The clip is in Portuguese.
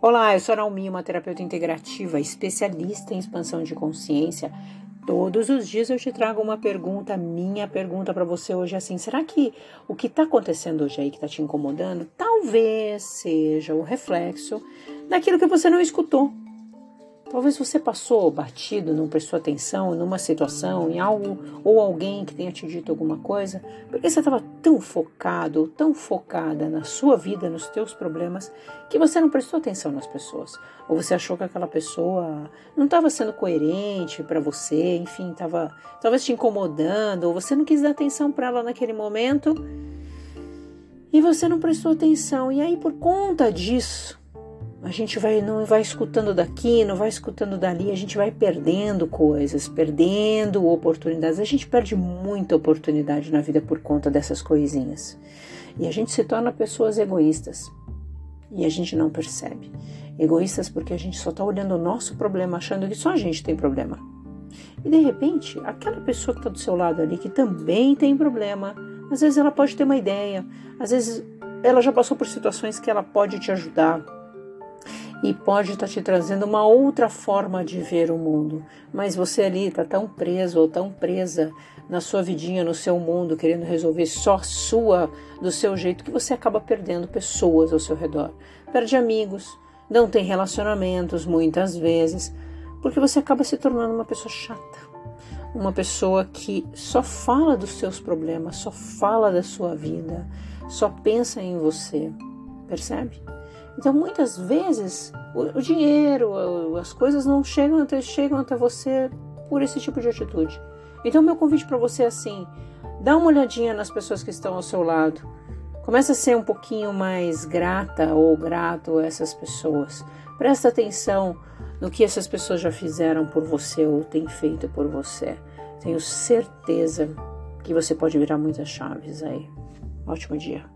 Olá, eu sou Naomi, uma terapeuta integrativa, especialista em expansão de consciência. Todos os dias eu te trago uma pergunta, minha pergunta para você hoje é assim: será que o que está acontecendo hoje aí que está te incomodando talvez seja o reflexo daquilo que você não escutou? Talvez você passou batido, não prestou atenção numa situação, em algo ou alguém que tenha te dito alguma coisa, porque você estava tão focado, tão focada na sua vida, nos teus problemas, que você não prestou atenção nas pessoas. Ou você achou que aquela pessoa não estava sendo coerente para você, enfim, estava talvez te incomodando, ou você não quis dar atenção para ela naquele momento e você não prestou atenção. E aí, por conta disso, a gente vai não vai escutando daqui, não vai escutando dali, a gente vai perdendo coisas, perdendo oportunidades. A gente perde muita oportunidade na vida por conta dessas coisinhas. E a gente se torna pessoas egoístas. E a gente não percebe. Egoístas porque a gente só está olhando o nosso problema, achando que só a gente tem problema. E de repente, aquela pessoa que está do seu lado ali, que também tem problema, às vezes ela pode ter uma ideia, às vezes ela já passou por situações que ela pode te ajudar, e pode estar tá te trazendo uma outra forma de ver o mundo, mas você ali está tão preso ou tão presa na sua vidinha, no seu mundo, querendo resolver só sua, do seu jeito, que você acaba perdendo pessoas ao seu redor. Perde amigos, não tem relacionamentos muitas vezes, porque você acaba se tornando uma pessoa chata. Uma pessoa que só fala dos seus problemas, só fala da sua vida, só pensa em você. Percebe? Então, muitas vezes, o, o dinheiro, as coisas não chegam até, chegam até você por esse tipo de atitude. Então, meu convite para você é assim: dá uma olhadinha nas pessoas que estão ao seu lado. Começa a ser um pouquinho mais grata ou grato a essas pessoas. Presta atenção no que essas pessoas já fizeram por você ou têm feito por você. Tenho certeza que você pode virar muitas chaves aí. Ótimo dia.